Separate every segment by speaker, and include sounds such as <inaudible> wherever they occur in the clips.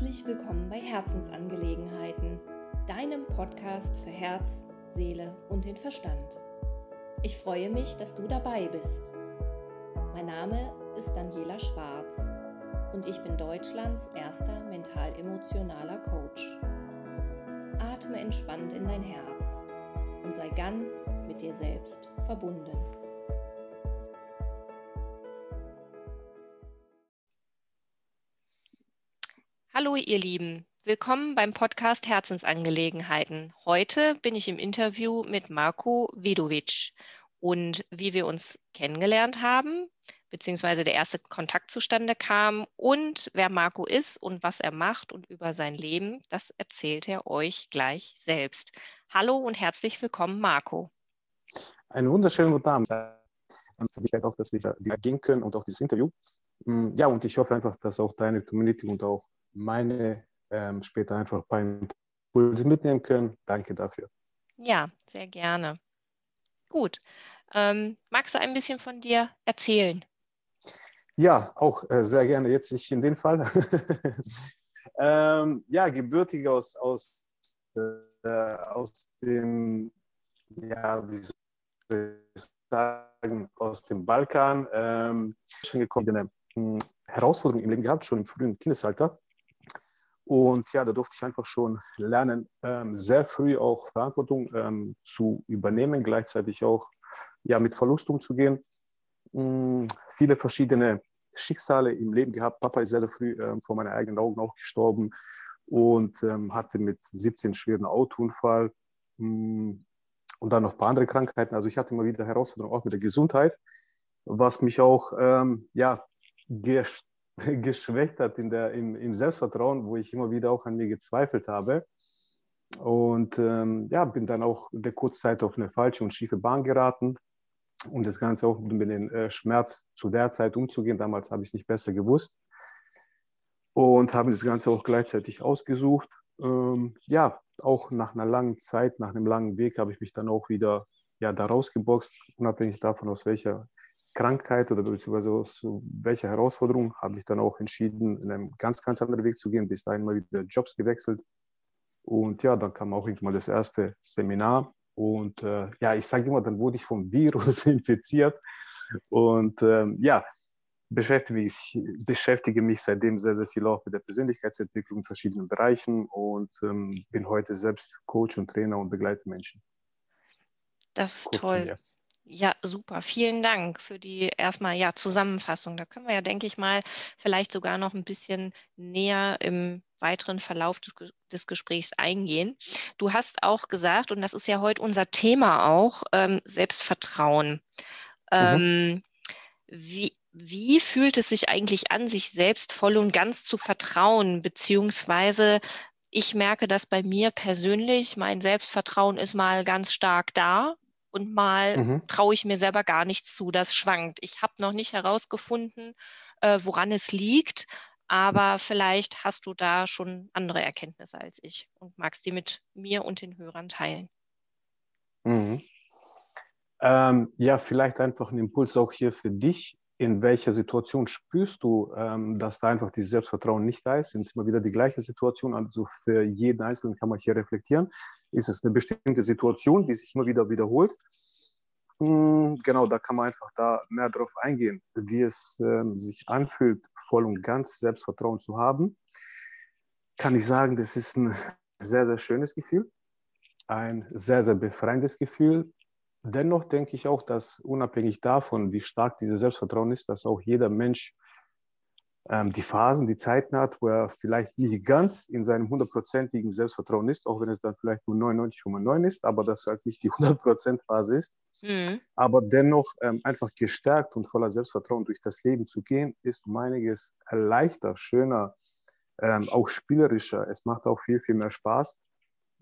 Speaker 1: Herzlich willkommen bei Herzensangelegenheiten, deinem Podcast für Herz, Seele und den Verstand. Ich freue mich, dass du dabei bist. Mein Name ist Daniela Schwarz und ich bin Deutschlands erster mental-emotionaler Coach. Atme entspannt in dein Herz und sei ganz mit dir selbst verbunden.
Speaker 2: Hallo ihr Lieben, willkommen beim Podcast Herzensangelegenheiten. Heute bin ich im Interview mit Marco Vidovic und wie wir uns kennengelernt haben, beziehungsweise der erste Kontakt zustande kam und wer Marco ist und was er macht und über sein Leben, das erzählt er euch gleich selbst. Hallo und herzlich willkommen, Marco.
Speaker 3: Einen wunderschönen guten Abend. Ich auch, dass wir da gehen können und auch dieses Interview. Mm, ja, und ich hoffe einfach, dass auch deine Community und auch meine ähm, später einfach ein paar Impulse mitnehmen können. Danke dafür.
Speaker 2: Ja, sehr gerne. Gut. Ähm, magst du ein bisschen von dir erzählen?
Speaker 3: Ja, auch äh, sehr gerne. Jetzt nicht in dem Fall. <laughs> ähm, ja, gebürtig aus, aus, äh, aus dem, ja, wie soll ich sagen, aus dem Balkan. Ähm, schon gekommen, eine hm, Herausforderung im Leben gehabt, schon im frühen Kindesalter. Und ja, da durfte ich einfach schon lernen, ähm, sehr früh auch Verantwortung ähm, zu übernehmen, gleichzeitig auch ja, mit Verlust umzugehen. Ähm, viele verschiedene Schicksale im Leben gehabt. Papa ist sehr, sehr früh ähm, vor meinen eigenen Augen auch gestorben und ähm, hatte mit 17 schweren Autounfall mm, und dann noch ein paar andere Krankheiten. Also ich hatte immer wieder Herausforderungen auch mit der Gesundheit, was mich auch ähm, ja, <laughs> geschwächt hat in der, im, im Selbstvertrauen, wo ich immer wieder auch an mir gezweifelt habe. Und ähm, ja, bin dann auch in der Kurzzeit auf eine falsche und schiefe Bahn geraten, um das Ganze auch mit dem äh, Schmerz zu der Zeit umzugehen. Damals habe ich es nicht besser gewusst und habe das Ganze auch gleichzeitig ausgesucht. Ähm, ja, auch nach einer langen Zeit, nach einem langen Weg habe ich mich dann auch wieder ja, da rausgeboxt, unabhängig davon, aus welcher Krankheit oder beziehungsweise aus welcher Herausforderung habe ich dann auch entschieden, in einem ganz, ganz anderen Weg zu gehen. Bis dahin mal wieder Jobs gewechselt. Und ja, dann kam auch irgendwann das erste Seminar. Und äh, ja, ich sage immer, dann wurde ich vom Virus <laughs> infiziert. Und ähm, ja, beschäftige mich, beschäftige mich seitdem sehr, sehr viel auch mit der Persönlichkeitsentwicklung in verschiedenen Bereichen und ähm, bin heute selbst Coach und Trainer und begleite Menschen.
Speaker 2: Das ist Kurz toll. Ja, super. Vielen Dank für die erstmal ja, Zusammenfassung. Da können wir ja, denke ich mal, vielleicht sogar noch ein bisschen näher im weiteren Verlauf des, des Gesprächs eingehen. Du hast auch gesagt, und das ist ja heute unser Thema auch, ähm, Selbstvertrauen. Mhm. Ähm, wie, wie fühlt es sich eigentlich an, sich selbst voll und ganz zu vertrauen, beziehungsweise ich merke dass bei mir persönlich, mein Selbstvertrauen ist mal ganz stark da und mal mhm. traue ich mir selber gar nichts zu. Das schwankt. Ich habe noch nicht herausgefunden, äh, woran es liegt, aber vielleicht hast du da schon andere Erkenntnisse als ich und magst die mit mir und den Hörern teilen.
Speaker 3: Mhm. Ähm, ja, vielleicht einfach ein Impuls auch hier für dich in welcher Situation spürst du, ähm, dass da einfach dieses Selbstvertrauen nicht da ist? Sind es immer wieder die gleiche Situation? Also für jeden Einzelnen kann man hier reflektieren. Ist es eine bestimmte Situation, die sich immer wieder wiederholt? Hm, genau, da kann man einfach da mehr drauf eingehen, wie es ähm, sich anfühlt, voll und ganz Selbstvertrauen zu haben. Kann ich sagen, das ist ein sehr, sehr schönes Gefühl, ein sehr, sehr befreiendes Gefühl, Dennoch denke ich auch, dass unabhängig davon, wie stark dieses Selbstvertrauen ist, dass auch jeder Mensch ähm, die Phasen, die Zeiten hat, wo er vielleicht nicht ganz in seinem hundertprozentigen Selbstvertrauen ist, auch wenn es dann vielleicht nur 99,9 ist, aber das halt nicht die 100% Phase ist. Mhm. Aber dennoch ähm, einfach gestärkt und voller Selbstvertrauen durch das Leben zu gehen, ist um einiges leichter, schöner, ähm, auch spielerischer. Es macht auch viel, viel mehr Spaß.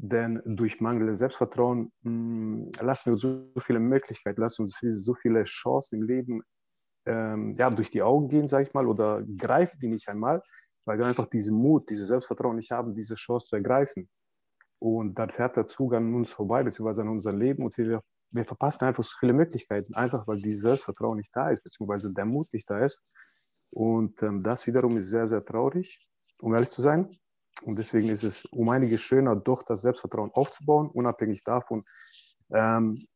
Speaker 3: Denn durch mangelndes Selbstvertrauen mh, hm, lassen wir uns so viele Möglichkeiten, lassen uns so viele Chancen im Leben ähm, ja, durch die Augen gehen, sage ich mal, oder greifen die nicht einmal, weil wir einfach diesen Mut, dieses Selbstvertrauen nicht haben, diese Chance zu ergreifen. Und dann fährt der Zug an uns vorbei, beziehungsweise an unser Leben und wir, wir verpassen einfach so viele Möglichkeiten, einfach weil dieses Selbstvertrauen nicht da ist, beziehungsweise der Mut nicht da ist. Und ähm, das wiederum ist sehr, sehr traurig, um ehrlich zu sein. Und deswegen ist es um einiges schöner, doch das Selbstvertrauen aufzubauen, unabhängig davon, ähm,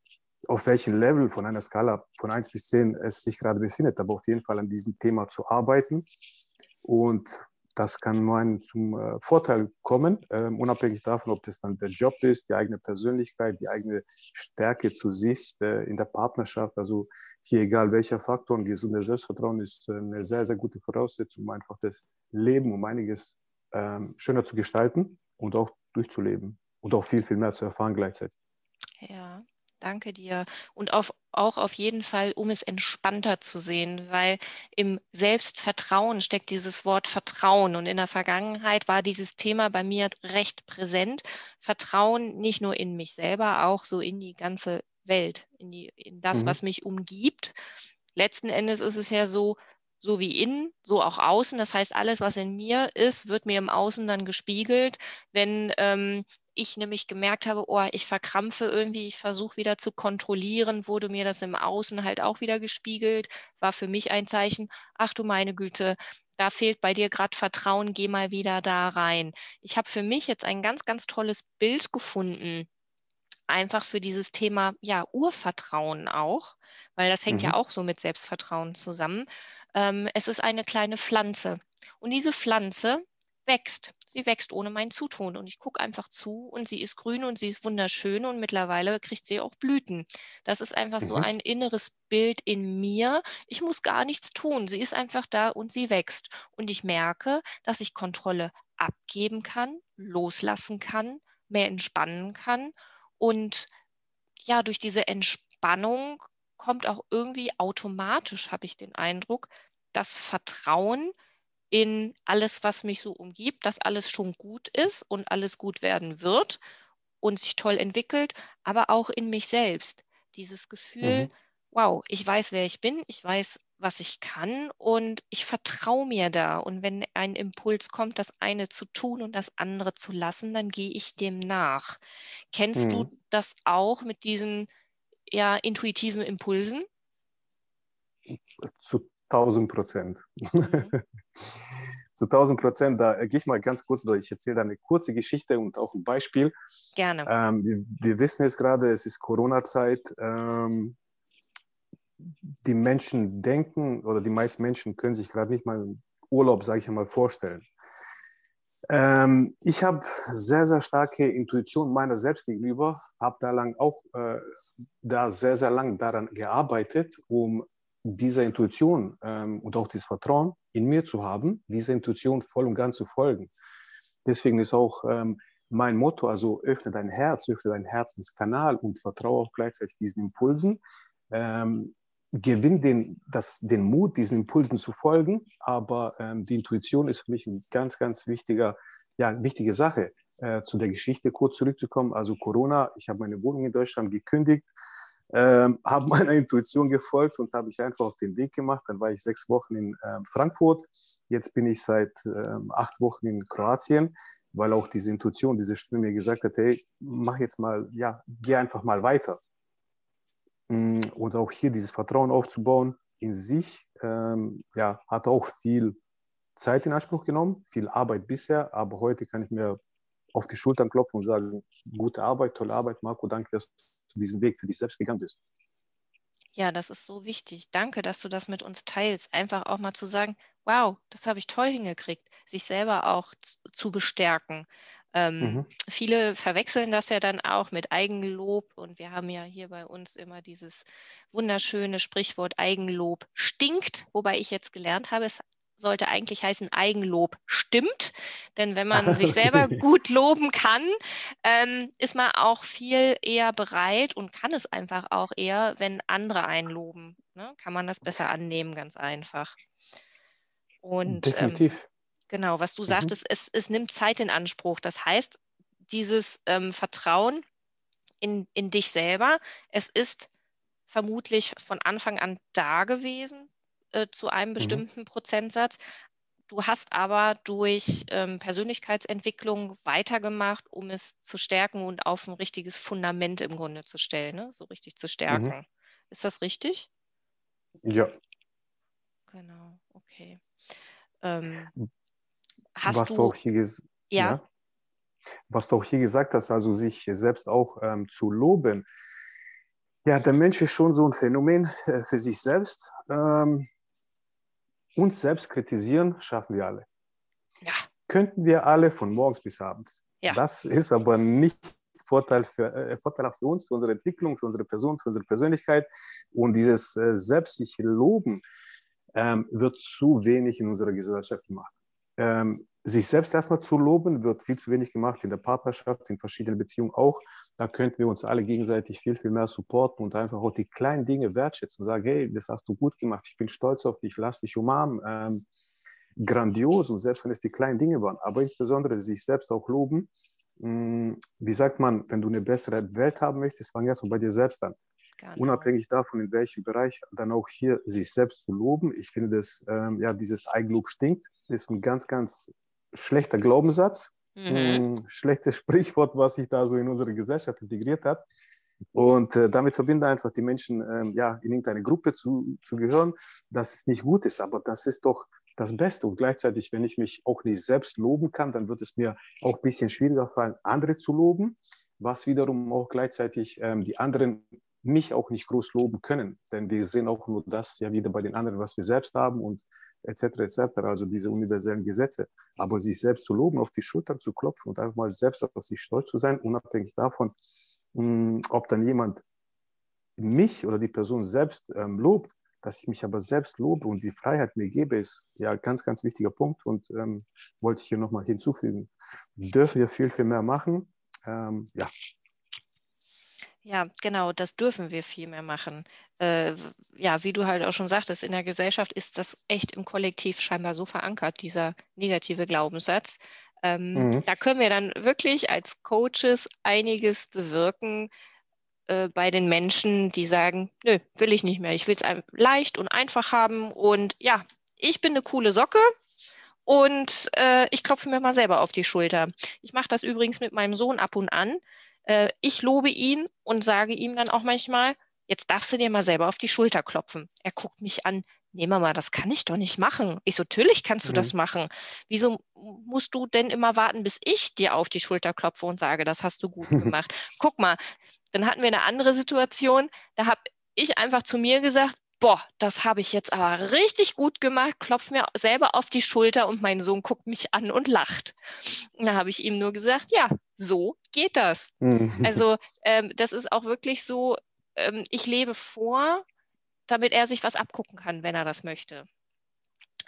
Speaker 3: auf welchem Level von einer Skala von 1 bis 10 es sich gerade befindet, aber auf jeden Fall an diesem Thema zu arbeiten. Und das kann einem zum äh, Vorteil kommen, äh, unabhängig davon, ob das dann der Job ist, die eigene Persönlichkeit, die eigene Stärke zu sich äh, in der Partnerschaft. Also hier egal welcher Faktor, ein gesundes Selbstvertrauen ist äh, eine sehr, sehr gute Voraussetzung, um einfach das Leben um einiges ähm, schöner zu gestalten und auch durchzuleben und auch viel, viel mehr zu erfahren gleichzeitig.
Speaker 2: Ja, Danke dir. Und auf, auch auf jeden Fall, um es entspannter zu sehen, weil im Selbstvertrauen steckt dieses Wort Vertrauen. Und in der Vergangenheit war dieses Thema bei mir recht präsent. Vertrauen nicht nur in mich selber, auch so in die ganze Welt, in, die, in das, mhm. was mich umgibt. Letzten Endes ist es ja so, so wie innen, so auch außen. Das heißt, alles, was in mir ist, wird mir im Außen dann gespiegelt. Wenn ähm, ich nämlich gemerkt habe, oh, ich verkrampfe irgendwie, ich versuche wieder zu kontrollieren, wurde mir das im Außen halt auch wieder gespiegelt, war für mich ein Zeichen, ach du meine Güte, da fehlt bei dir gerade Vertrauen, geh mal wieder da rein. Ich habe für mich jetzt ein ganz, ganz tolles Bild gefunden, einfach für dieses Thema, ja, Urvertrauen auch, weil das hängt mhm. ja auch so mit Selbstvertrauen zusammen. Ähm, es ist eine kleine Pflanze. Und diese Pflanze, wächst. Sie wächst ohne mein Zutun und ich gucke einfach zu und sie ist grün und sie ist wunderschön und mittlerweile kriegt sie auch Blüten. Das ist einfach mhm. so ein inneres Bild in mir. Ich muss gar nichts tun. Sie ist einfach da und sie wächst. Und ich merke, dass ich Kontrolle abgeben kann, loslassen kann, mehr entspannen kann. Und ja, durch diese Entspannung kommt auch irgendwie automatisch, habe ich den Eindruck, das Vertrauen, in alles, was mich so umgibt, dass alles schon gut ist und alles gut werden wird und sich toll entwickelt, aber auch in mich selbst. Dieses Gefühl, mhm. wow, ich weiß, wer ich bin, ich weiß, was ich kann und ich vertraue mir da. Und wenn ein Impuls kommt, das eine zu tun und das andere zu lassen, dann gehe ich dem nach. Kennst mhm. du das auch mit diesen ja, intuitiven Impulsen?
Speaker 3: Zu 1000 Prozent. Mhm. <laughs> Zu 1000 Prozent. Da gehe ich mal ganz kurz durch. Ich erzähle eine kurze Geschichte und auch ein Beispiel.
Speaker 2: Gerne.
Speaker 3: Ähm, wir, wir, wissen es gerade, es ist Corona-Zeit. Ähm, die Menschen denken oder die meisten Menschen können sich gerade nicht mal Urlaub, sage ich einmal, vorstellen. Ähm, ich habe sehr, sehr starke Intuition meiner selbst gegenüber, habe da lang auch äh, da sehr, sehr lang daran gearbeitet, um dieser Intuition ähm, und auch dieses Vertrauen in mir zu haben, dieser Intuition voll und ganz zu folgen. Deswegen ist auch ähm, mein Motto, also öffne dein Herz, öffne deinen Herzenskanal und vertraue auch gleichzeitig diesen Impulsen. Ähm, gewinn den, das, den Mut, diesen Impulsen zu folgen, aber ähm, die Intuition ist für mich eine ganz, ganz wichtiger, ja, wichtige Sache. Äh, zu der Geschichte kurz zurückzukommen, also Corona, ich habe meine Wohnung in Deutschland gekündigt, ähm, <laughs> habe meiner Intuition gefolgt und habe ich einfach auf den Weg gemacht. Dann war ich sechs Wochen in ähm, Frankfurt. Jetzt bin ich seit ähm, acht Wochen in Kroatien, weil auch diese Intuition, diese Stimme mir gesagt hat, hey, mach jetzt mal, ja, geh einfach mal weiter. Mm, und auch hier dieses Vertrauen aufzubauen in sich, ähm, ja, hat auch viel Zeit in Anspruch genommen, viel Arbeit bisher, aber heute kann ich mir auf die Schultern klopfen und sagen, gute Arbeit, tolle Arbeit, Marco, danke, dass du diesen Weg für dich selbst gegangen bist.
Speaker 2: Ja, das ist so wichtig. Danke, dass du das mit uns teilst. Einfach auch mal zu sagen, wow, das habe ich toll hingekriegt, sich selber auch zu bestärken. Ähm, mhm. Viele verwechseln das ja dann auch mit Eigenlob und wir haben ja hier bei uns immer dieses wunderschöne Sprichwort Eigenlob stinkt, wobei ich jetzt gelernt habe, es sollte eigentlich heißen, Eigenlob stimmt. Denn wenn man <laughs> sich selber gut loben kann, ähm, ist man auch viel eher bereit und kann es einfach auch eher, wenn andere einen loben. Ne? Kann man das besser annehmen, ganz einfach. Und
Speaker 3: Definitiv. Ähm,
Speaker 2: genau, was du mhm. sagtest, es, es nimmt Zeit in Anspruch. Das heißt, dieses ähm, Vertrauen in, in dich selber, es ist vermutlich von Anfang an da gewesen, äh, zu einem mhm. bestimmten mhm. Prozentsatz. Du hast aber durch ähm, Persönlichkeitsentwicklung weitergemacht, um es zu stärken und auf ein richtiges Fundament im Grunde zu stellen, ne? so richtig zu stärken. Mhm. Ist das richtig?
Speaker 3: Ja.
Speaker 2: Genau, okay. Ähm, hast
Speaker 3: Was
Speaker 2: du,
Speaker 3: du auch hier
Speaker 2: Ja. ja.
Speaker 3: Was du auch hier gesagt hast, also sich selbst auch ähm, zu loben. Ja, der Mensch ist schon so ein Phänomen äh, für sich selbst. Ähm, uns selbst kritisieren schaffen wir alle. Ja. Könnten wir alle von morgens bis abends. Ja. Das ist aber nicht Vorteil für, äh, vorteilhaft für uns, für unsere Entwicklung, für unsere Person, für unsere Persönlichkeit. Und dieses äh, selbst sich loben ähm, wird zu wenig in unserer Gesellschaft gemacht. Ähm, sich selbst erstmal zu loben, wird viel zu wenig gemacht in der Partnerschaft, in verschiedenen Beziehungen auch. Da könnten wir uns alle gegenseitig viel, viel mehr supporten und einfach auch die kleinen Dinge wertschätzen und sagen, hey, das hast du gut gemacht, ich bin stolz auf dich, lass dich umarmen. Ähm, grandios und selbst wenn es die kleinen Dinge waren, aber insbesondere sich selbst auch loben. Mh, hm, wie sagt man, wenn du eine bessere Welt haben möchtest, fang erst mal bei dir selbst an. Genau. Unabhängig davon, in welchem Bereich, dann auch hier sich selbst zu loben. Ich finde, dass ähm, ja, dieses Eigenlob stinkt, ist ein ganz, ganz schlechter Glaubenssatz, mhm. schlechtes Sprichwort, was sich da so in unsere Gesellschaft integriert hat. Und äh, damit verbinden einfach die Menschen, ähm, ja, in irgendeine Gruppe zu, zu gehören, dass es nicht gut ist. Aber das ist doch das Beste. Und gleichzeitig, wenn ich mich auch nicht selbst loben kann, dann wird es mir auch ein bisschen schwieriger fallen, andere zu loben, was wiederum auch gleichzeitig ähm, die anderen mich auch nicht groß loben können. Denn wir sehen auch nur das ja wieder bei den anderen, was wir selbst haben und etc. etc. Also diese universellen Gesetze. Aber sich selbst zu loben, auf die Schultern zu klopfen und einfach mal selbst auf sich stolz zu sein, unabhängig davon, hm, ob dann jemand mich oder die Person selbst ähm, lobt, dass ich mich aber selbst lobe und die Freiheit mir gebe, ist ja ganz, ganz wichtiger Punkt und ähm, wollte ich hier nochmal hinzufügen. Dürfen wir viel, viel mehr machen? Ähm, ja,
Speaker 2: ja, genau, das dürfen wir viel mehr machen. Äh, ja, wie du halt auch schon sagtest, in der Gesellschaft ist das echt im Kollektiv scheinbar so verankert, dieser negative Glaubenssatz. Ähm, mhm. Da können wir dann wirklich als Coaches einiges bewirken äh, bei den Menschen, die sagen, nö, will ich nicht mehr. Ich will es leicht und einfach haben. Und ja, ich bin eine coole Socke, und äh, ich klopfe mir mal selber auf die Schulter. Ich mache das übrigens mit meinem Sohn ab und an. Äh, ich lobe ihn und sage ihm dann auch manchmal, jetzt darfst du dir mal selber auf die Schulter klopfen. Er guckt mich an, nee Mama, das kann ich doch nicht machen. Ich so, natürlich kannst du mhm. das machen. Wieso musst du denn immer warten, bis ich dir auf die Schulter klopfe und sage, das hast du gut <laughs> gemacht? Guck mal, dann hatten wir eine andere Situation, da habe ich einfach zu mir gesagt, boah, das habe ich jetzt aber richtig gut gemacht, klopft mir selber auf die Schulter und mein Sohn guckt mich an und lacht. Und da habe ich ihm nur gesagt, ja, so geht das. Mhm. Also ähm, das ist auch wirklich so, ähm, ich lebe vor, damit er sich was abgucken kann, wenn er das möchte.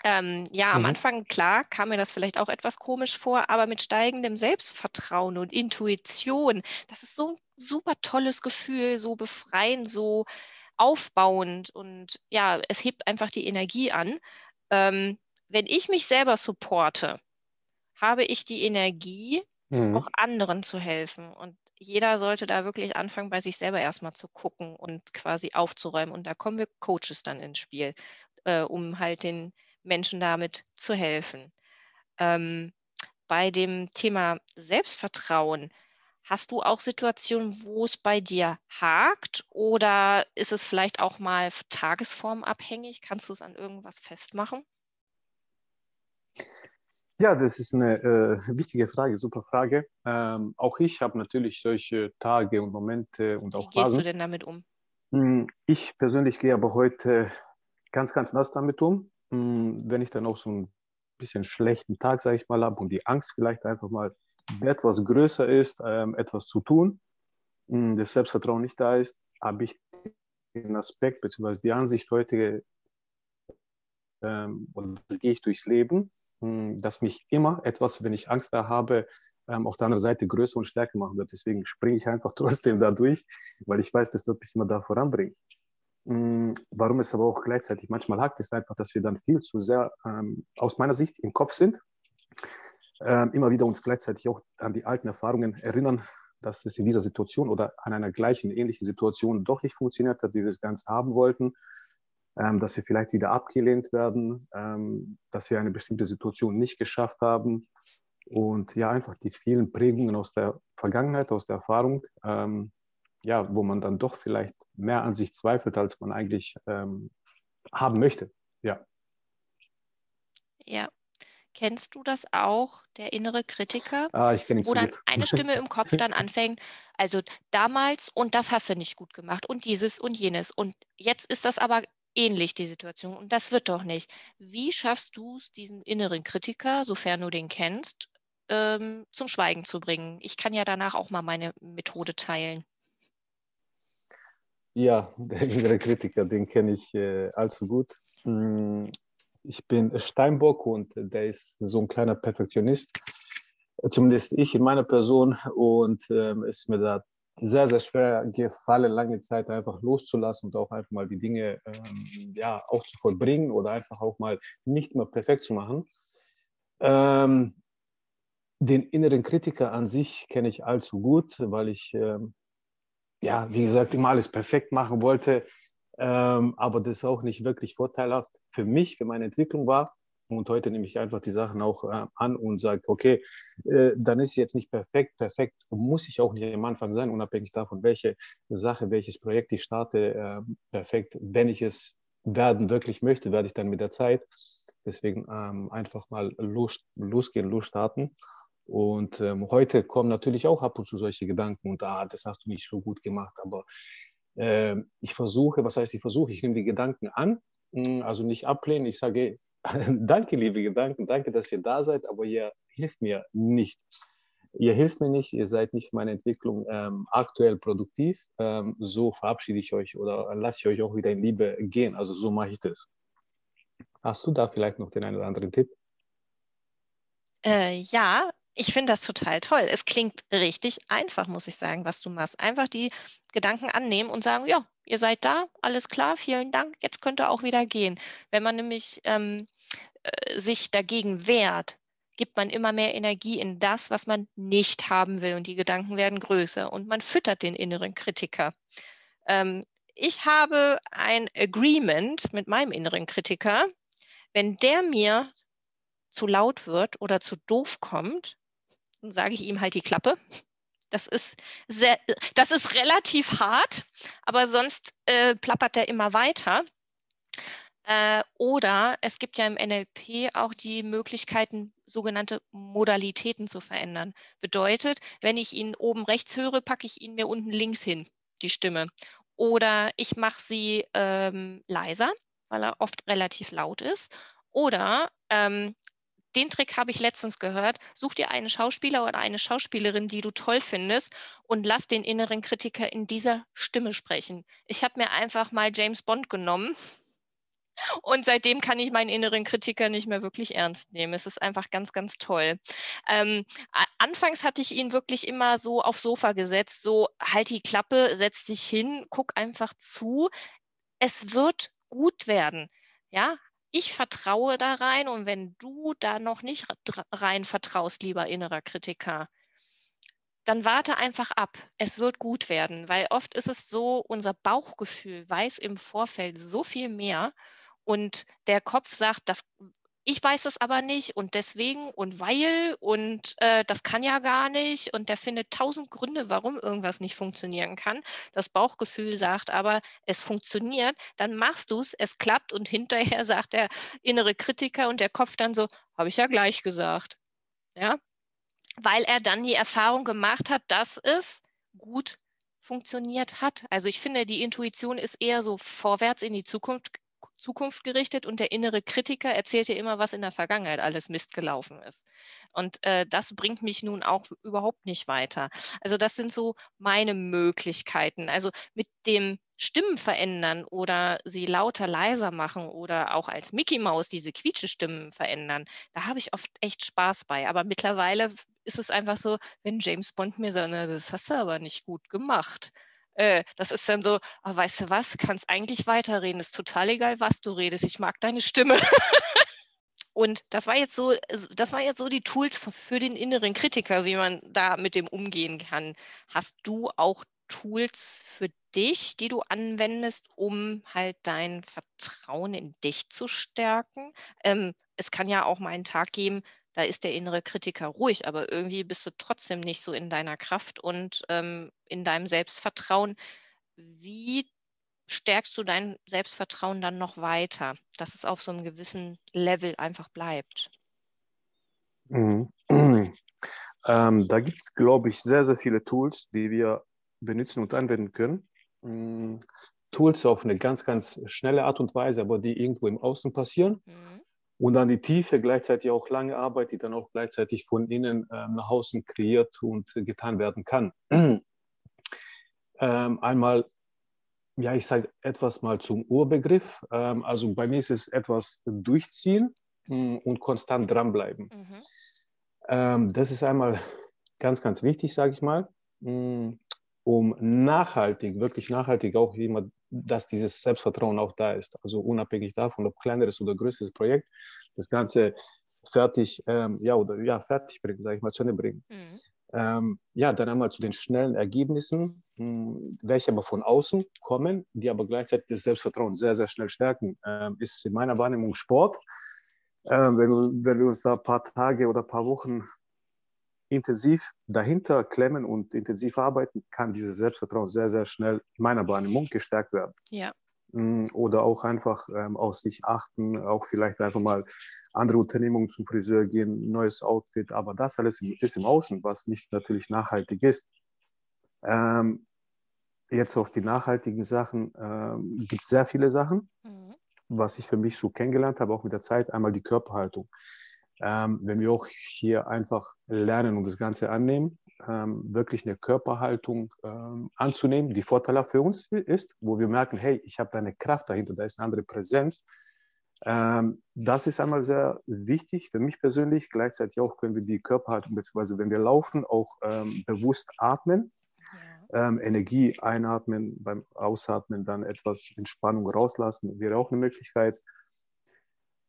Speaker 2: Ähm, ja, mhm. am Anfang, klar, kam mir das vielleicht auch etwas komisch vor, aber mit steigendem Selbstvertrauen und Intuition, das ist so ein super tolles Gefühl, so befreiend, so aufbauend und ja, es hebt einfach die Energie an. Ähm, wenn ich mich selber supporte, habe ich die Energie, mhm. auch anderen zu helfen. Und jeder sollte da wirklich anfangen, bei sich selber erstmal zu gucken und quasi aufzuräumen. Und da kommen wir Coaches dann ins Spiel, äh, um halt den Menschen damit zu helfen. Ähm, bei dem Thema Selbstvertrauen Hast du auch Situationen, wo es bei dir hakt oder ist es vielleicht auch mal tagesformabhängig? Kannst du es an irgendwas festmachen?
Speaker 3: Ja, das ist eine äh, wichtige Frage, super Frage. Ähm, auch ich habe natürlich solche Tage und Momente und auch
Speaker 2: Wie gehst Phasen. du denn damit um?
Speaker 3: Hm, ich persönlich gehe aber heute ganz, ganz nass damit um. Hm, wenn ich dann auch so ein bisschen schlechten Tag, sage ich mal, habe und die Angst vielleicht einfach mal etwas größer ist, ähm, etwas zu tun, hm, das Selbstvertrauen nicht da ist, habe ich den Aspekt bzw. die Ansicht heute ähm, und gehe ich durchs Leben, hm, dass mich immer etwas, wenn ich Angst da habe, ähm, auf der anderen Seite größer und stärker machen wird. Deswegen springe ich einfach <laughs> trotzdem da durch, weil ich weiß, das wird mich immer da voranbringen. Hm, warum es aber auch gleichzeitig manchmal hakt, ist einfach, dass wir dann viel zu sehr ähm, aus meiner Sicht im Kopf sind äh, immer wieder uns gleichzeitig auch an die alten Erfahrungen erinnern, dass es in dieser Situation oder an einer gleichen, ähnlichen Situation doch nicht funktioniert hat, wie wir es ganz haben wollten, ähm, dass wir vielleicht wieder abgelehnt werden, ähm, dass wir eine bestimmte Situation nicht geschafft haben und ja, einfach die vielen Prägungen aus der Vergangenheit, aus der Erfahrung, ähm, ja, wo man dann doch vielleicht mehr an sich zweifelt, als man eigentlich ähm, haben möchte. Ja.
Speaker 2: Ja, Kennst du das auch, der innere Kritiker?
Speaker 3: Ah, ich kenne ihn
Speaker 2: Wo dann
Speaker 3: gut.
Speaker 2: eine Stimme im Kopf dann <laughs> anfängt, also damals und das hast du nicht gut gemacht und dieses und jenes und jetzt ist das aber ähnlich, die Situation und das wird doch nicht. Wie schaffst du es, diesen inneren Kritiker, sofern du den kennst, ähm, zum Schweigen zu bringen? Ich kann ja danach auch mal meine Methode teilen.
Speaker 3: Ja, <laughs> der innere Kritiker, den kenne ich äh, allzu gut. Ich bin Steinbock und der ist so ein kleiner Perfektionist, zumindest ich in meiner Person. Und ähm, ist mir da sehr, sehr schwer gefallen, lange Zeit einfach loszulassen und auch einfach mal die Dinge ähm, ja, auch zu vollbringen oder einfach auch mal nicht mehr perfekt zu machen. Ähm, den inneren Kritiker an sich kenne ich allzu gut, weil ich, ähm, ja, wie gesagt, immer alles perfekt machen wollte ähm, aber das auch nicht wirklich vorteilhaft für mich, für meine Entwicklung war. Und heute nehme ich einfach die Sachen auch äh, an und sage, okay, äh, dann ist es jetzt nicht perfekt. Perfekt muss ich auch nicht am Anfang sein, unabhängig davon, welche Sache, welches Projekt ich starte. Äh, perfekt, wenn ich es werden wirklich möchte, werde ich dann mit der Zeit. Deswegen ähm, einfach mal los, losgehen, losstarten. Und ähm, heute kommen natürlich auch ab und zu solche Gedanken und ah, das hast du nicht so gut gemacht, aber äh, ich versuche, was heißt ich versuche, ich nehme die Gedanken an, hm, also nicht ablehnen, ich sage, <laughs> danke, liebe Gedanken, danke, dass ihr da seid, aber ihr hilft mir nicht. Ihr hilft mir nicht, ihr seid nicht für meine Entwicklung ähm, aktuell produktiv. Ähm, so verabschiede ich euch oder lasse ich euch auch wieder in Liebe gehen. Also so mache ich das. Hast du da vielleicht noch den einen oder anderen Tipp?
Speaker 2: Äh, ja, ich finde das total toll. Es klingt richtig einfach, muss ich sagen, was du machst. Einfach die Gedanken annehmen und sagen, ja, ihr seid da, alles klar, vielen Dank, jetzt könnt ihr auch wieder gehen. Wenn man nämlich ähm, äh, sich dagegen wehrt, gibt man immer mehr Energie in das, was man nicht haben will und die Gedanken werden größer und man füttert den inneren Kritiker. Ähm, ich habe ein Agreement mit meinem inneren Kritiker. Wenn der mir zu laut wird oder zu doof kommt, dann sage ich ihm halt die Klappe. Das ist, sehr, das ist relativ hart, aber sonst äh, plappert er immer weiter. Äh, oder es gibt ja im NLP auch die Möglichkeiten, sogenannte Modalitäten zu verändern. Bedeutet, wenn ich ihn oben rechts höre, packe ich ihn mir unten links hin, die Stimme. Oder ich mache sie ähm, leiser, weil er oft relativ laut ist. Oder ähm, den Trick habe ich letztens gehört. Such dir einen Schauspieler oder eine Schauspielerin, die du toll findest und lass den inneren Kritiker in dieser Stimme sprechen. Ich habe mir einfach mal James Bond genommen <laughs> und seitdem kann ich meinen inneren Kritiker nicht mehr wirklich ernst nehmen. Es ist einfach ganz, ganz toll. Ähm, anfangs hatte ich ihn wirklich immer so aufs Sofa gesetzt, so halt die Klappe, setz dich hin, guck einfach zu. Es wird gut werden. Ja, ich vertraue da rein und wenn du da noch nicht rein vertraust, lieber innerer Kritiker, dann warte einfach ab. Es wird gut werden, weil oft ist es so, unser Bauchgefühl weiß im Vorfeld so viel mehr und der Kopf sagt, das ich weiß es aber nicht und deswegen und weil und äh, das kann ja gar nicht und der findet tausend Gründe, warum irgendwas nicht funktionieren kann. Das Bauchgefühl sagt aber, es funktioniert, dann machst du es, es klappt und hinterher <laughs> sagt der innere Kritiker und der Kopf dann so, habe ich ja gleich gesagt. Ja, weil er dann die Erfahrung gemacht hat, dass es gut funktioniert hat. Also ich finde, die Intuition ist eher so vorwärts in die Zukunft Zukunft gerichtet und der innere Kritiker erzählt dir immer, was in der Vergangenheit alles Mist gelaufen ist. Und äh, das bringt mich nun auch überhaupt nicht weiter. Also das sind so meine Möglichkeiten. Also mit dem Stimmen verändern oder sie lauter, leiser machen oder auch als Mickey Maus diese Quietschestimmen verändern, da habe ich oft echt Spaß bei. Aber mittlerweile ist es einfach so, wenn James Bond mir sagt, das hast du aber nicht gut gemacht äh, das ist dann so, oh, weißt du was, kannst eigentlich weiterreden, ist total egal, was du redest, ich mag deine Stimme. <laughs> Und das war jetzt so, das war jetzt so die Tools für den inneren Kritiker, wie man da mit dem umgehen kann. Hast du auch Tools für dich, die du anwendest, um halt dein Vertrauen in dich zu stärken? Ähm, es kann ja auch mal einen Tag geben, da ist der innere Kritiker ruhig, aber irgendwie bist du trotzdem nicht so in deiner Kraft und ähm, in deinem Selbstvertrauen. Wie stärkst du dein Selbstvertrauen dann noch weiter, dass es auf so einem gewissen Level einfach bleibt?
Speaker 3: Mhm. <clears throat> Ähm, da gibt es, glaube ich, sehr, sehr viele Tools, die wir benutzen und anwenden können. Mhm. Tools auf eine ganz, ganz schnelle Art und Weise, aber die irgendwo im Außen passieren. Mhm. Und dann die Tiefe, gleichzeitig auch lange Arbeit, die dann auch gleichzeitig von innen ähm, nach außen kreiert und äh, getan werden kann. <clears throat> ähm, einmal, ja, ich sage etwas mal zum Urbegriff. Ähm, also bei mir ist es etwas durchziehen mh, hm, und konstant dranbleiben. Mhm. Ähm, das ist einmal ganz, ganz wichtig, sage ich mal, mm, um nachhaltig, wirklich nachhaltig auch immer, dass dieses Selbstvertrauen auch da ist. Also unabhängig davon, ob kleineres oder größeres Projekt, das Ganze fertig, ähm, ja, oder ja, fertig bringen, sage ich mal, zu Ende bringen. Mhm. Ähm, ja, dann einmal zu den schnellen Ergebnissen, mh, hm, welche aber von außen kommen, die aber gleichzeitig das Selbstvertrauen sehr, sehr schnell stärken, ähm, ist in meiner Wahrnehmung Sport äh, wenn, wenn wir uns da ein paar Tage oder ein paar Wochen intensiv dahinter klemmen und intensiv arbeiten, kann dieses Selbstvertrauen sehr, sehr schnell in meiner Wahrnehmung gestärkt werden.
Speaker 2: Ja.
Speaker 3: Mm, oder auch einfach ähm, auf sich achten, auch vielleicht einfach mal andere Unternehmungen zum Friseur gehen, neues Outfit, aber das alles ist im Außen, was nicht natürlich nachhaltig ist. Ähm, jetzt auf die nachhaltigen Sachen ähm, gibt es sehr viele Sachen. Mhm was ich für mich so kennengelernt habe, auch mit der Zeit, einmal die Körperhaltung. Ähm, wenn wir auch hier einfach lernen und das Ganze annehmen, ähm, wirklich eine Körperhaltung ähm, anzunehmen, die vorteilhaft für uns ist, wo wir merken, hey, ich habe da eine Kraft dahinter, da ist eine andere Präsenz. Ähm, das ist einmal sehr wichtig für mich persönlich. Gleichzeitig auch können wir die Körperhaltung, beziehungsweise wenn wir laufen, auch ähm, bewusst atmen ähm, Energie einatmen, beim Ausatmen dann etwas Entspannung rauslassen, wäre auch eine Möglichkeit.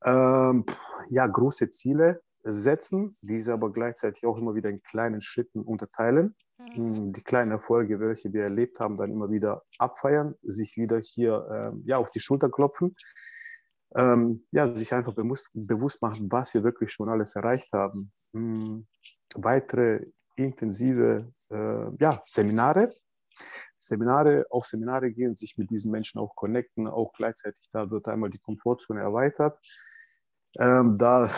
Speaker 3: Ähm, ja, große Ziele setzen, diese aber gleichzeitig auch immer wieder in kleinen Schritten unterteilen. Mhm. Die kleinen Erfolge, welche wir erlebt haben, dann immer wieder abfeiern, sich wieder hier ähm, ja, auf die Schulter klopfen. Ähm, ja, sich einfach bewusst, bewusst machen, was wir wirklich schon alles erreicht haben. Mhm. Weitere intensive äh, ja, Seminare. Seminare, auf Seminare gehen, sich mit diesen Menschen auch connecten, auch gleichzeitig, da wird einmal die Komfortzone erweitert. Ähm, da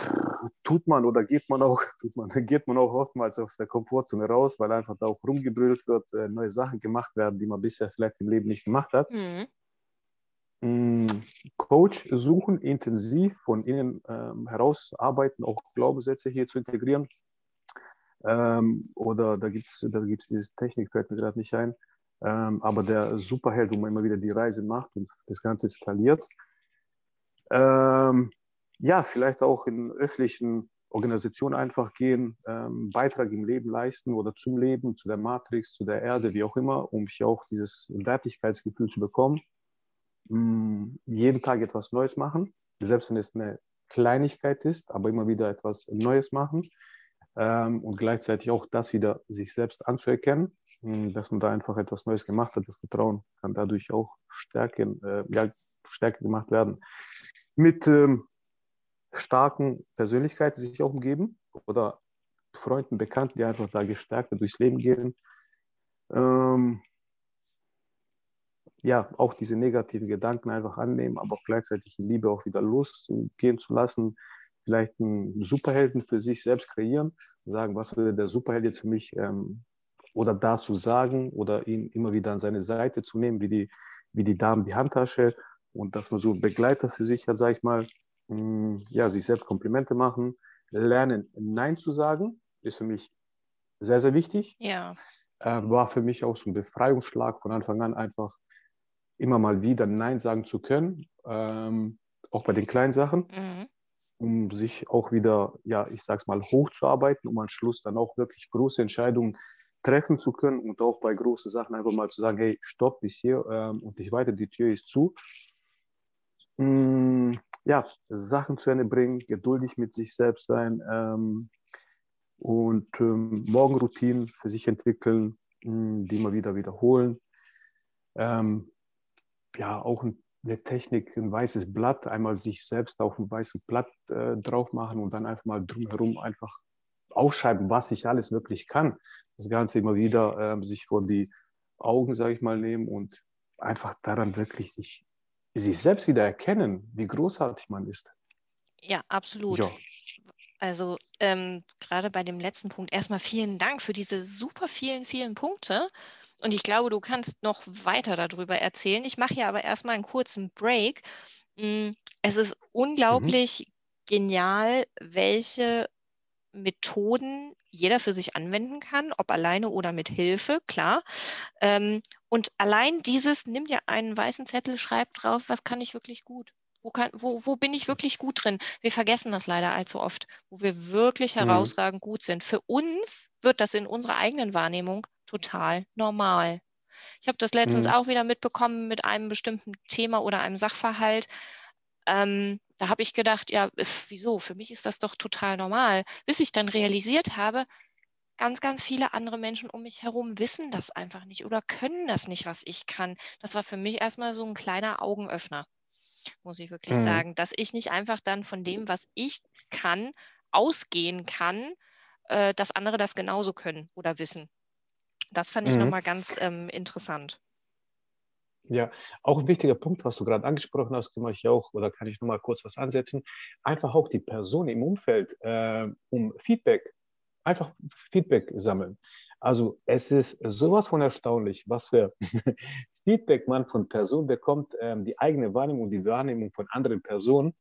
Speaker 3: tut man oder geht man auch, <laughs> tut man, geht man auch oftmals aus der Komfortzone raus, weil einfach da auch rumgebrüllt wird, äh, neue Sachen gemacht werden, die man bisher vielleicht im Leben nicht gemacht hat. Mhm. Mm, Coach suchen, intensiv von innen ähm, heraus arbeiten, auch Glaubenssätze hier zu integrieren. Ähm, oder da gibt es da gibt's diese Technik, fällt mir gerade nicht ein. Ähm, aber der Superheld, wo man immer wieder die Reise macht und das Ganze skaliert. Ähm, ja, vielleicht auch in öffentlichen Organisationen einfach gehen, ähm, Beitrag im Leben leisten oder zum Leben, zu der Matrix, zu der Erde, wie auch immer, um hier auch dieses Wertigkeitsgefühl zu bekommen. Ähm, jeden Tag etwas Neues machen, selbst wenn es eine Kleinigkeit ist, aber immer wieder etwas Neues machen ähm, und gleichzeitig auch das wieder sich selbst anzuerkennen, mh, hm, dass man da einfach etwas Neues gemacht hat. Das Vertrauen kann dadurch auch stärken, äh, ja, stärker gemacht werden. Mit ähm, starken Persönlichkeiten sich auch umgeben oder Freunden, Bekannten, die einfach da gestärkt durchs Leben gehen. Ähm, ja, auch diese negativen Gedanken einfach annehmen, aber auch gleichzeitig die Liebe auch wieder losgehen zu lassen, vielleicht einen Superhelden für sich selbst kreieren, sagen, was würde der Superheld jetzt für mich ähm, oder dazu sagen oder ihn immer wieder an seine Seite zu nehmen, wie die, wie die Damen die Handtasche und dass man so einen Begleiter für sich hat, sag ich mal, ja, sich selbst Komplimente machen, lernen, Nein zu sagen, ist für mich sehr, sehr wichtig.
Speaker 2: Ja.
Speaker 3: Äh, war für mich auch so ein Befreiungsschlag von Anfang an einfach immer mal wieder Nein sagen zu können, ähm, auch bei den kleinen Sachen. Mhm um sich auch wieder, ja, ich sag's mal, hochzuarbeiten, um am Schluss dann auch wirklich große Entscheidungen treffen zu können und auch bei großen Sachen einfach mal zu sagen, hey, stopp bis hier ähm, und nicht weiter, die Tür ist zu. Mm, ja, Sachen zu Ende bringen, geduldig mit sich selbst sein ähm, und ähm, Morgenroutinen für sich entwickeln, mh, mm, die immer wieder wiederholen. Ähm, ja, auch ein eine Technik, ein weißes Blatt, einmal sich selbst auf ein weißes Blatt äh, drauf machen und dann einfach mal drumherum einfach aufschreiben, was ich alles wirklich kann. Das Ganze immer wieder äh, sich vor die Augen, sage ich mal, nehmen und einfach daran wirklich sich, sich selbst wieder erkennen, wie großartig man ist.
Speaker 2: Ja, absolut. Ja. Also ähm, gerade bei dem letzten Punkt erstmal vielen Dank für diese super vielen, vielen Punkte. Und ich glaube, du kannst noch weiter darüber erzählen. Ich mache hier aber erstmal einen kurzen Break. Mm, es ist unglaublich mhm. genial, welche Methoden jeder für sich anwenden kann, ob alleine oder mit Hilfe, klar. Ähm, und allein dieses, nimm dir einen weißen Zettel, schreib drauf, was kann ich wirklich gut? Wo, kann, wo, wo bin ich wirklich gut drin? Wir vergessen das leider allzu oft, wo wir wirklich mhm. herausragend gut sind. Für uns wird das in unserer eigenen Wahrnehmung total normal. Ich habe das letztens mhm. auch wieder mitbekommen mit einem bestimmten Thema oder einem Sachverhalt. Ähm, da habe ich gedacht, ja, wieso? Für mich ist das doch total normal. Bis ich dann realisiert habe, ganz, ganz viele andere Menschen um mich herum wissen das einfach nicht oder können das nicht, was ich kann. Das war für mich erstmal so ein kleiner Augenöffner, muss ich wirklich mhm. sagen, dass ich nicht einfach dann von dem, was ich kann, ausgehen kann, äh, dass andere das genauso können oder wissen. Das fand ich mhm. nochmal ganz ähm, interessant.
Speaker 3: Ja, auch ein wichtiger Punkt, was du gerade angesprochen hast, kann ich auch, oder kann ich nochmal kurz was ansetzen. Einfach auch die Person im Umfeld äh, um Feedback, einfach Feedback sammeln. Also es ist sowas von erstaunlich, was für <laughs> Feedback man von Personen bekommt, ähm, die eigene Wahrnehmung und die Wahrnehmung von anderen Personen.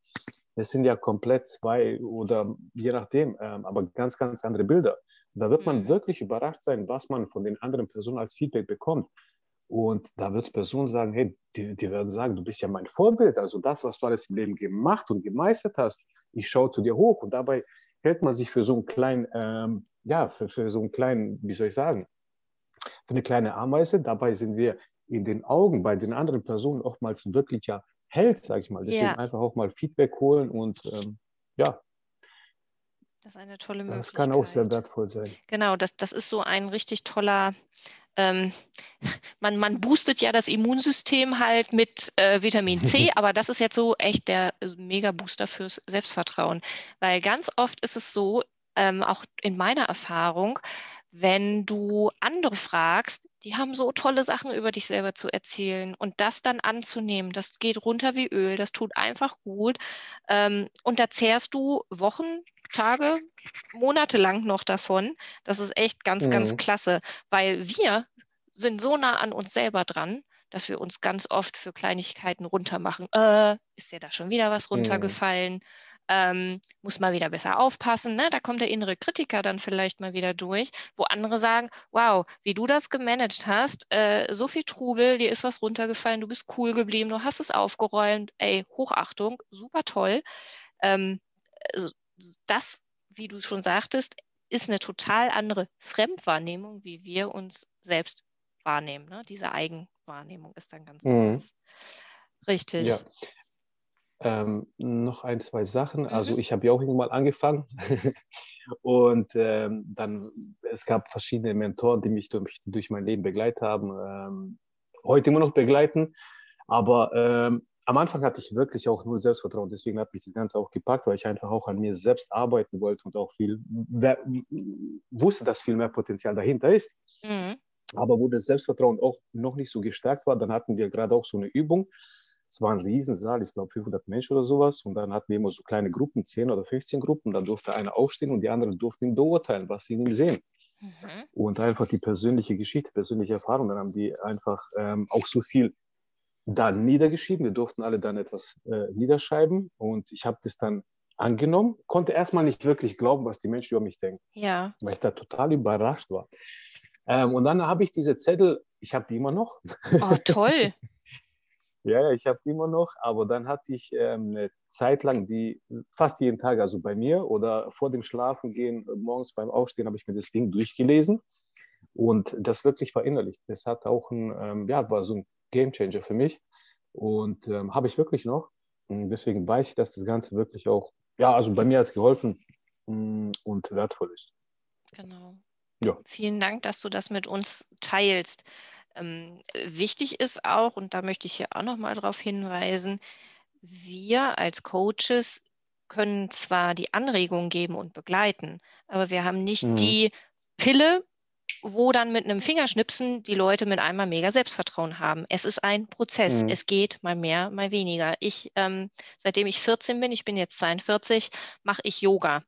Speaker 3: Es sind ja komplett zwei oder je nachdem, ähm, aber ganz, ganz andere Bilder. Und da wird man mhm. wirklich überrascht sein, was man von den anderen Personen als Feedback bekommt. Und da wird Personen sagen, hey, die, die, werden sagen, du bist ja mein Vorbild, also das, was du alles im Leben gemacht und gemeistert hast, ich schaue zu dir hoch und dabei hält man sich für so einen kleinen, ähm, ja, für, für so einen kleinen, wie soll ich sagen, für eine kleine Ameise. Dabei sind wir in den Augen bei den anderen Personen oftmals wirklich ja Held, sage ich mal. Deswegen ja. einfach auch mal Feedback holen und ähm, ja,
Speaker 2: das ist eine tolle Möglichkeit.
Speaker 3: Das kann auch sehr wertvoll sein.
Speaker 2: Genau, das, das ist so ein richtig toller, ähm, man, man boostet ja das Immunsystem halt mit äh, Vitamin C, <laughs> aber das ist jetzt so echt der Mega-Booster fürs Selbstvertrauen. Weil ganz oft ist es so, ähm, auch in meiner Erfahrung, wenn du andere fragst, die haben so tolle Sachen über dich selber zu erzählen und das dann anzunehmen, das geht runter wie Öl, das tut einfach gut. Ähm, und da zehrst du Wochen, Tage, Monate lang noch davon. Das ist echt ganz, mhm. ganz klasse, weil wir sind so nah an uns selber dran, dass wir uns ganz oft für Kleinigkeiten runtermachen. Äh, ist ja da schon wieder was mhm. runtergefallen? Mhm. Ähm, muss mal wieder besser aufpassen. Ne? Da kommt der innere Kritiker dann vielleicht mal wieder durch, wo andere sagen, wow, wie du das gemanagt hast, äh, so viel Trubel, dir ist was runtergefallen, du bist cool geblieben, du hast es aufgeräumt, ey, Hochachtung, super toll. Ähm, also das, wie du schon sagtest, ist eine total andere Fremdwahrnehmung, wie wir uns selbst wahrnehmen. Ne? Diese Eigenwahrnehmung ist dann ganz mhm. anders. Richtig. Ja.
Speaker 3: Ähm, noch ein, zwei Sachen. Mhm. Also ich habe ja auch irgendwann angefangen <laughs> und ähm, dann, es gab verschiedene Mentoren, die mich durch, durch mein Leben begleitet haben, ähm, heute immer noch begleiten. Aber ähm, am Anfang hatte ich wirklich auch nur Selbstvertrauen, deswegen hat mich das Ganze auch gepackt, weil ich einfach auch an mir selbst arbeiten wollte und auch viel wusste, dass viel mehr Potenzial dahinter ist. Mhm. Aber wo das Selbstvertrauen auch noch nicht so gestärkt war, dann hatten wir gerade auch so eine Übung. Es war ein Riesensaal, ich glaube 500 Menschen oder sowas. Und dann hatten wir immer so kleine Gruppen, 10 oder 15 Gruppen. Dann durfte einer aufstehen und die anderen durften ihn beurteilen, was sie in ihm sehen. Mhm. Und einfach die persönliche Geschichte, persönliche Erfahrung. Dann haben die einfach ähm, auch so viel dann niedergeschrieben. Wir durften alle dann etwas äh, niederschreiben und ich habe das dann angenommen, konnte erstmal nicht wirklich glauben, was die Menschen über mich denken.
Speaker 2: Ja.
Speaker 3: Weil ich da total überrascht war. Ähm, und dann habe ich diese Zettel, ich habe die immer noch.
Speaker 2: Oh, toll. <laughs>
Speaker 3: ja, ja, ich habe die immer noch, aber dann hatte ich ähm, eine Zeit lang die fast jeden Tag, also bei mir oder vor dem Schlafengehen, morgens beim Aufstehen, habe ich mir das Ding durchgelesen und das wirklich verinnerlicht. Das hat auch ein, ähm, ja, war so ein Game Changer für mich und ähm, habe ich wirklich noch. Und deswegen weiß ich, dass das Ganze wirklich auch, ja, also bei mir hat es geholfen mm, und wertvoll ist.
Speaker 2: Genau. Ja. Vielen Dank, dass du das mit uns teilst. Ähm, wichtig ist auch, und da möchte ich hier auch nochmal darauf hinweisen, wir als Coaches können zwar die Anregungen geben und begleiten, aber wir haben nicht mhm. die Pille, wo dann mit einem Fingerschnipsen die Leute mit einmal mega Selbstvertrauen haben. Es ist ein Prozess. Mhm. Es geht mal mehr, mal weniger. Ich, ähm, seitdem ich 14 bin, ich bin jetzt 42, mache ich Yoga.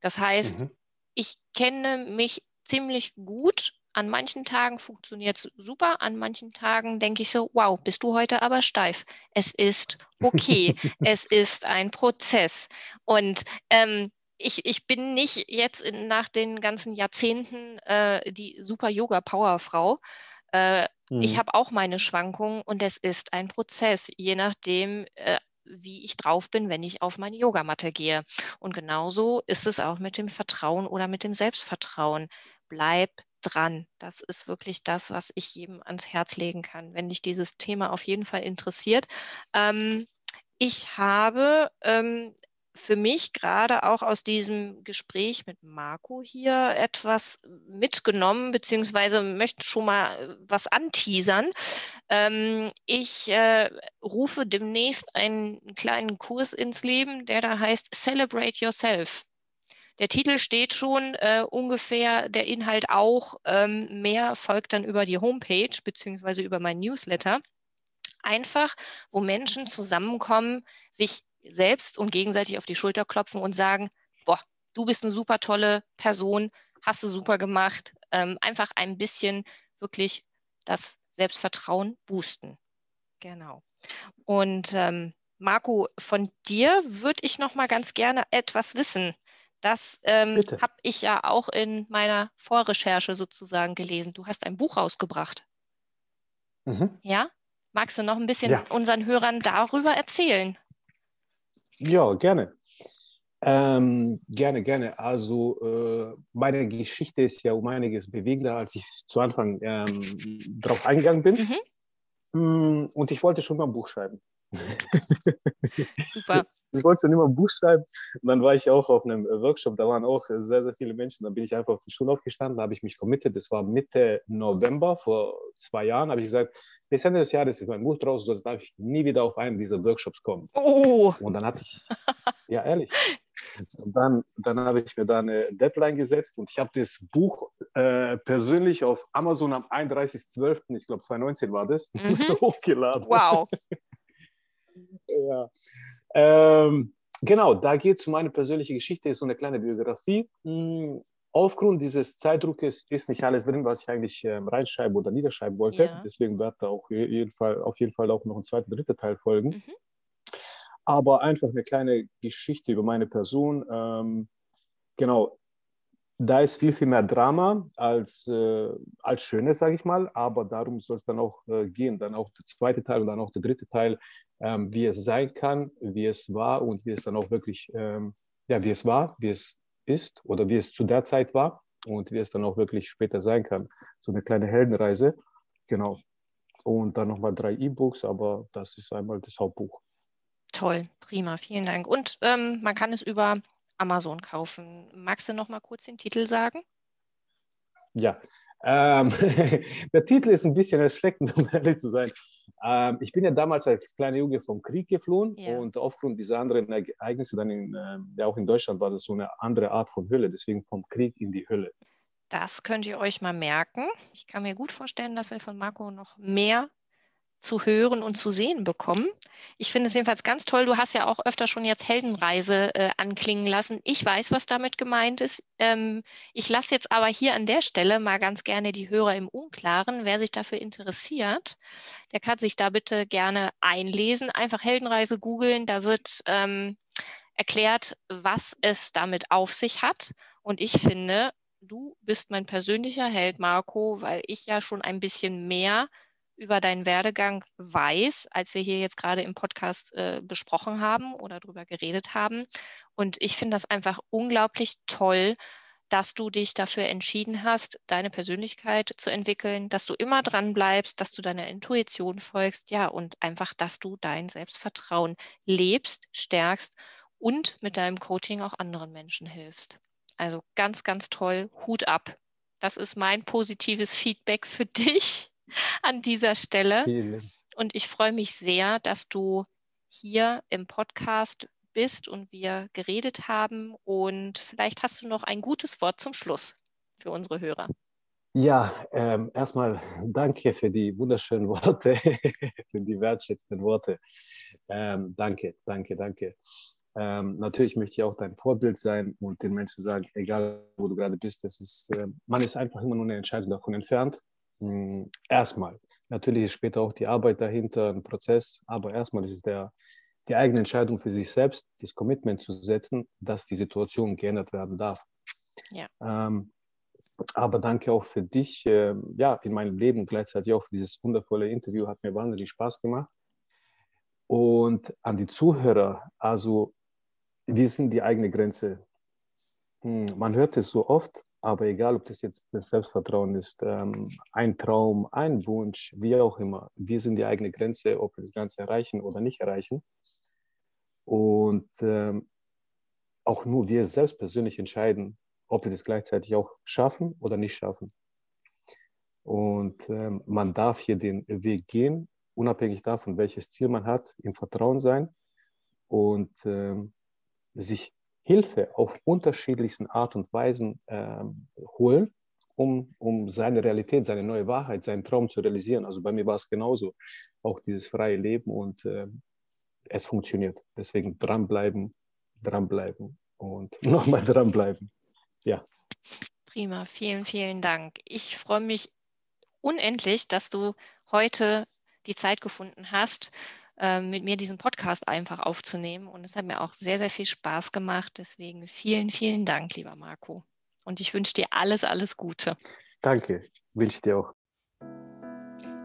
Speaker 2: Das heißt, mhm. ich kenne mich ziemlich gut. An manchen Tagen funktioniert es super, an manchen Tagen denke ich so, wow, bist du heute aber steif. Es ist okay, <laughs> es ist ein Prozess. Und ähm, ich, ich bin nicht jetzt in, nach den ganzen Jahrzehnten äh, die super Yoga-Powerfrau. Äh, mhm. Ich habe auch meine Schwankungen und es ist ein Prozess, je nachdem, äh, wie ich drauf bin, wenn ich auf meine Yogamatte gehe. Und genauso ist es auch mit dem Vertrauen oder mit dem Selbstvertrauen. Bleib dran. Das ist wirklich das, was ich jedem ans Herz legen kann, wenn dich dieses Thema auf jeden Fall interessiert. Ähm, ich habe ähm, für mich gerade auch aus diesem Gespräch mit Marco hier etwas mitgenommen, beziehungsweise möchte schon mal äh, was anteasern. Ähm, ich äh, rufe demnächst einen kleinen Kurs ins Leben, der da heißt Celebrate Yourself. Der Titel steht schon äh, ungefähr, der Inhalt auch. Ähm, mehr folgt dann über die Homepage beziehungsweise über mein Newsletter. Einfach, wo Menschen zusammenkommen, sich selbst und gegenseitig auf die Schulter klopfen und sagen, boah, du bist eine super tolle Person, hast du super gemacht. Ähm, einfach ein bisschen wirklich das Selbstvertrauen boosten. Genau. Und ähm, Marco, von dir würde ich noch mal ganz gerne etwas wissen. Das ähm, habe ich ja auch in meiner Vorrecherche sozusagen gelesen. Du hast ein Buch rausgebracht. Mhm. Ja? Magst du noch ein bisschen ja. unseren Hörern darüber erzählen?
Speaker 3: Ja, gerne. Ähm, gerne, gerne. Also äh, meine Geschichte ist ja um einiges bewegender, als ich zu Anfang ähm, darauf eingegangen bin. Mhm. Mm, und ich wollte schon mal ein Buch schreiben. Super. <laughs> Ich wollte schon immer ein Buch schreiben. Und dann war ich auch auf einem Workshop, da waren auch sehr, sehr viele Menschen. Dann bin ich einfach auf die Schule aufgestanden, da habe ich mich committed. Das war Mitte November, vor zwei Jahren, habe ich gesagt, bis Ende des Jahres ist mein Buch draus, sonst darf ich nie wieder auf einen dieser Workshops kommen. Oh. Und dann hatte ich, <laughs> ja ehrlich, dann, dann habe ich mir da eine Deadline gesetzt und ich habe das Buch äh, persönlich auf Amazon am 31.12., ich glaube 2019 war das, mhm. <laughs> hochgeladen. Wow. <laughs> ja. Ähm, genau, da geht es um meine persönliche Geschichte, ist so eine kleine Biografie. Aufgrund dieses Zeitdruckes ist nicht alles drin, was ich eigentlich ähm, reinschreiben oder niederschreiben wollte. Ja. Deswegen wird da auch jeden Fall, auf jeden Fall auch noch ein zweiter, dritter Teil folgen. Mhm. Aber einfach eine kleine Geschichte über meine Person. Ähm, genau, da ist viel, viel mehr Drama als, äh, als Schönes, sage ich mal. Aber darum soll es dann auch äh, gehen. Dann auch der zweite Teil und dann auch der dritte Teil, ähm, wie es sein kann, wie es war und wie es dann auch wirklich, ähm, ja, wie es war, wie es ist oder wie es zu der Zeit war und wie es dann auch wirklich später sein kann. So eine kleine Heldenreise. Genau. Und dann nochmal drei E-Books, aber das ist einmal das Hauptbuch.
Speaker 2: Toll, prima, vielen Dank. Und ähm, man kann es über Amazon kaufen. Magst du noch mal kurz den Titel sagen?
Speaker 3: Ja, ähm, <laughs> der Titel ist ein bisschen erschreckend, um ehrlich zu sein. Ähm, ich bin ja damals als kleiner Junge vom Krieg geflohen ja. und aufgrund dieser anderen Ereignisse dann in, äh, ja auch in Deutschland war das so eine andere Art von Hölle, deswegen vom Krieg in die Hölle.
Speaker 2: Das könnt ihr euch mal merken. Ich kann mir gut vorstellen, dass wir von Marco noch mehr zu hören und zu sehen bekommen. Ich finde es jedenfalls ganz toll. Du hast ja auch öfter schon jetzt Heldenreise äh, anklingen lassen. Ich weiß, was damit gemeint ist. Ähm, ich lasse jetzt aber hier an der Stelle mal ganz gerne die Hörer im Unklaren. Wer sich dafür interessiert, der kann sich da bitte gerne einlesen. Einfach Heldenreise googeln. Da wird ähm, erklärt, was es damit auf sich hat. Und ich finde, du bist mein persönlicher Held, Marco, weil ich ja schon ein bisschen mehr über deinen Werdegang weiß, als wir hier jetzt gerade im Podcast äh, besprochen haben oder darüber geredet haben. Und ich finde das einfach unglaublich toll, dass du dich dafür entschieden hast, deine Persönlichkeit zu entwickeln, dass du immer dran bleibst, dass du deiner Intuition folgst, ja, und einfach, dass du dein Selbstvertrauen lebst, stärkst und mit deinem Coaching auch anderen Menschen hilfst. Also ganz, ganz toll, Hut ab. Das ist mein positives Feedback für <laughs> dich <laughs> an dieser Stelle. Vielen. Und ich freue mich sehr, dass du hier im Podcast bist und wir geredet haben. Und vielleicht hast du noch ein gutes Wort zum Schluss für unsere Hörer.
Speaker 3: Ja, ähm, erstmal danke für die wunderschönen Worte, <laughs> für die wertschätzenden Worte. Ähm, danke, danke, danke. Ähm, natürlich möchte ich auch dein Vorbild sein und den Menschen sagen, egal wo du gerade bist, das ist, äh, man ist einfach immer nur eine Entscheidung davon entfernt. Hm, erstmal. Natürlich ist später auch die Arbeit dahinter ein Prozess, aber erstmal ist es der, die eigene Entscheidung für sich selbst, das Commitment zu setzen, dass die Situation geändert werden darf. Ja. Ähm, aber danke auch für dich, äh, ja, in meinem Leben gleichzeitig auch für dieses wundervolle Interview. Hat mir wahnsinnig Spaß gemacht. Und an die Zuhörer, also wir sind die eigene Grenze. Hm, man hört es so oft, aber egal, ob das jetzt das Selbstvertrauen ist, ähm, ein Traum, ein Wunsch, wie auch immer, wir sind die eigene Grenze, ob wir das Ganze erreichen oder nicht erreichen. Und ähm, auch nur wir selbst persönlich entscheiden, ob wir das gleichzeitig auch schaffen oder nicht schaffen. Und ähm, man darf hier den Weg gehen, unabhängig davon, welches Ziel man hat, im Vertrauen sein und ähm, sich Hilfe auf unterschiedlichsten Art und Weisen ähm, holen, um, um seine Realität, seine neue Wahrheit, seinen Traum zu realisieren. Also bei mir war es genauso, auch dieses freie Leben und äh, es funktioniert. Deswegen dranbleiben, dranbleiben und <laughs> nochmal dranbleiben. Ja.
Speaker 2: Prima, vielen, vielen Dank. Ich freue mich unendlich, dass du heute die Zeit gefunden hast, mit mir diesen Podcast einfach aufzunehmen. Und es hat mir auch sehr, sehr viel Spaß gemacht. Deswegen vielen, vielen Dank, lieber Marco. Und ich wünsche dir alles, alles Gute.
Speaker 3: Danke, wünsche ich dir auch.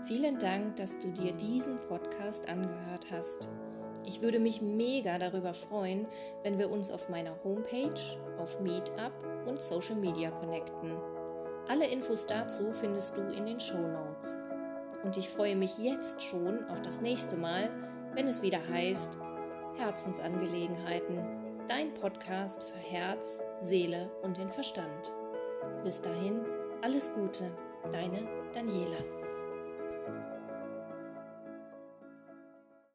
Speaker 1: Vielen Dank, dass du dir diesen Podcast angehört hast. Ich würde mich mega darüber freuen, wenn wir uns auf meiner Homepage, auf Meetup und Social Media connecten. Alle Infos dazu findest du in den Show Notes. Und ich freue mich jetzt schon auf das nächste Mal, wenn es wieder heißt Herzensangelegenheiten, dein Podcast für Herz, Seele und den Verstand. Bis dahin, alles Gute, deine Daniela.